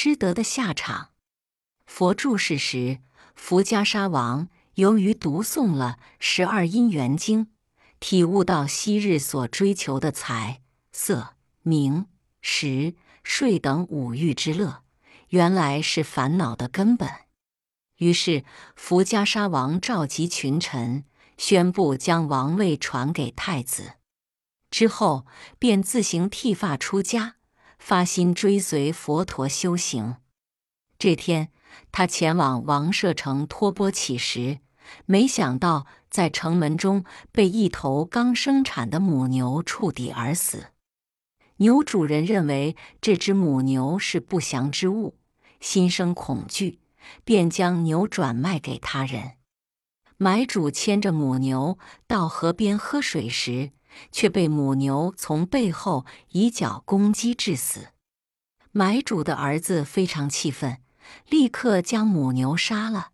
失德的下场。佛住世时，福迦沙王由于读诵了十二因缘经，体悟到昔日所追求的财、色、名、食、睡等五欲之乐，原来是烦恼的根本。于是，福迦沙王召集群臣，宣布将王位传给太子。之后，便自行剃发出家，发心追随佛陀修行。这天，他前往王舍城托钵乞食，没想到在城门中被一头刚生产的母牛触底而死。牛主人认为这只母牛是不祥之物，心生恐惧，便将牛转卖给他人。买主牵着母牛到河边喝水时，却被母牛从背后以脚攻击致死。买主的儿子非常气愤，立刻将母牛杀了，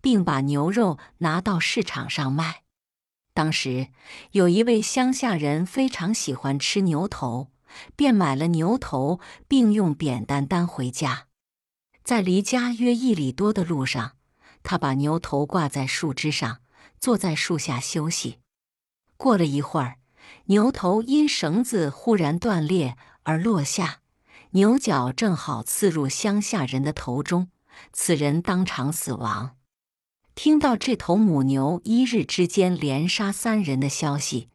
并把牛肉拿到市场上卖。当时有一位乡下人非常喜欢吃牛头，便买了牛头，并用扁担担回家。在离家约一里多的路上，他把牛头挂在树枝上，坐在树下休息。过了一会儿，牛头因绳子忽然断裂而落下，牛角正好刺入乡下人的头中，此人当场死亡。听到这头母牛一日之间连杀三人的消息，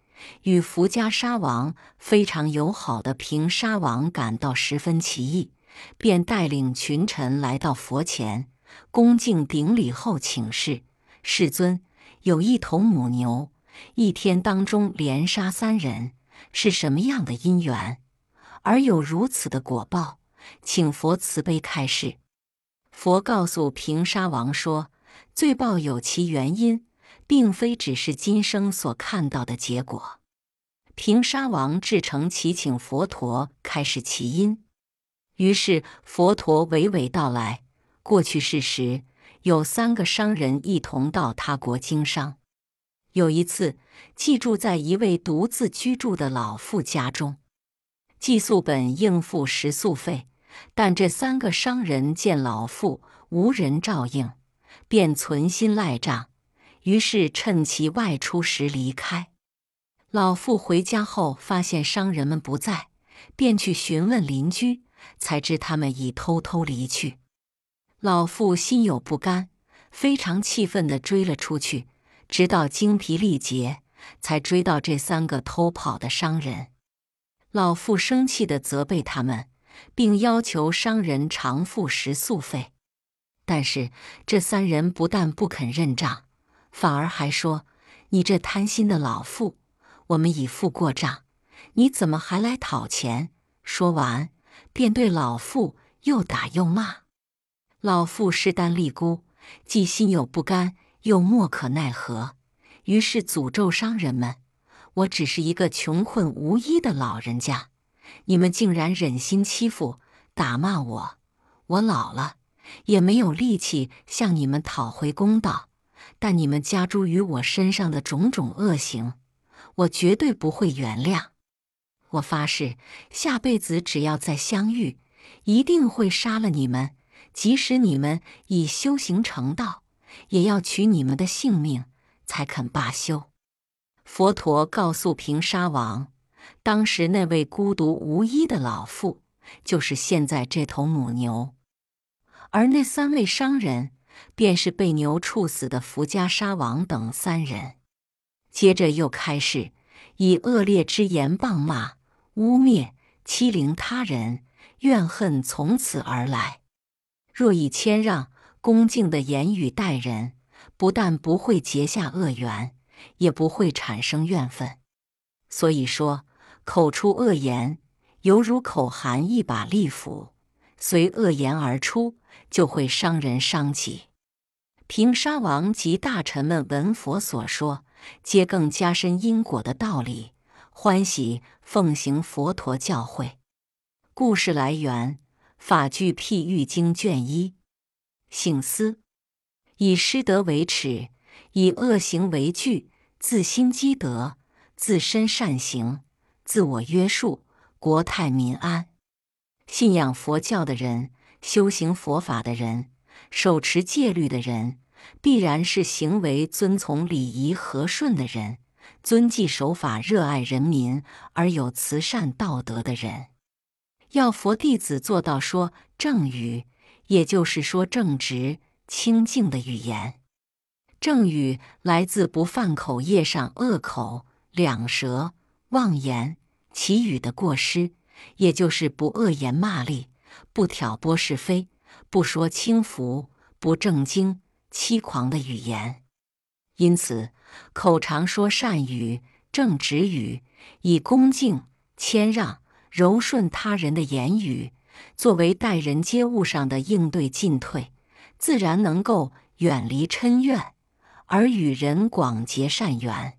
与福家沙王非常友好的平沙王感到十分奇异，便带领群臣来到佛前，恭敬顶礼后请示：“世尊，有一头母牛。”一天当中连杀三人是什么样的因缘，而有如此的果报？请佛慈悲开示。佛告诉平沙王说：“罪报有其原因，并非只是今生所看到的结果。”平沙王至诚祈请佛陀开示其因。于是佛陀娓娓道来：过去世时，有三个商人一同到他国经商。有一次，寄住在一位独自居住的老妇家中，寄宿本应付食宿费，但这三个商人见老妇无人照应，便存心赖账，于是趁其外出时离开。老妇回家后发现商人们不在，便去询问邻居，才知他们已偷偷离去。老妇心有不甘，非常气愤地追了出去。直到精疲力竭，才追到这三个偷跑的商人。老妇生气地责备他们，并要求商人偿付食宿费。但是这三人不但不肯认账，反而还说：“你这贪心的老妇，我们已付过账，你怎么还来讨钱？”说完，便对老妇又打又骂。老妇势单力孤，既心有不甘。又莫可奈何，于是诅咒商人们：“我只是一个穷困无依的老人家，你们竟然忍心欺负、打骂我！我老了，也没有力气向你们讨回公道。但你们加诸于我身上的种种恶行，我绝对不会原谅。我发誓，下辈子只要再相遇，一定会杀了你们，即使你们已修行成道。”也要取你们的性命，才肯罢休。佛陀告诉平沙王，当时那位孤独无依的老妇，就是现在这头母牛；而那三位商人，便是被牛处死的福家沙王等三人。接着又开始以恶劣之言谤骂、污蔑、欺凌他人，怨恨从此而来。若以谦让。恭敬的言语待人，不但不会结下恶缘，也不会产生怨愤。所以说，口出恶言，犹如口含一把利斧，随恶言而出，就会伤人伤己。平沙王及大臣们闻佛所说，皆更加深因果的道理，欢喜奉行佛陀教诲。故事来源：《法句譬喻经》卷一。醒思：以失德为耻，以恶行为惧，自心积德，自身善行，自我约束，国泰民安。信仰佛教的人，修行佛法的人，手持戒律的人，必然是行为遵从礼仪和顺的人，遵纪守法、热爱人民而有慈善道德的人。要佛弟子做到说正语，也就是说正直、清净的语言。正语来自不犯口业上恶口、两舌、妄言、绮语的过失，也就是不恶言骂詈、不挑拨是非、不说轻浮、不正经、欺狂的语言。因此，口常说善语、正直语，以恭敬、谦让。柔顺他人的言语，作为待人接物上的应对进退，自然能够远离嗔怨，而与人广结善缘。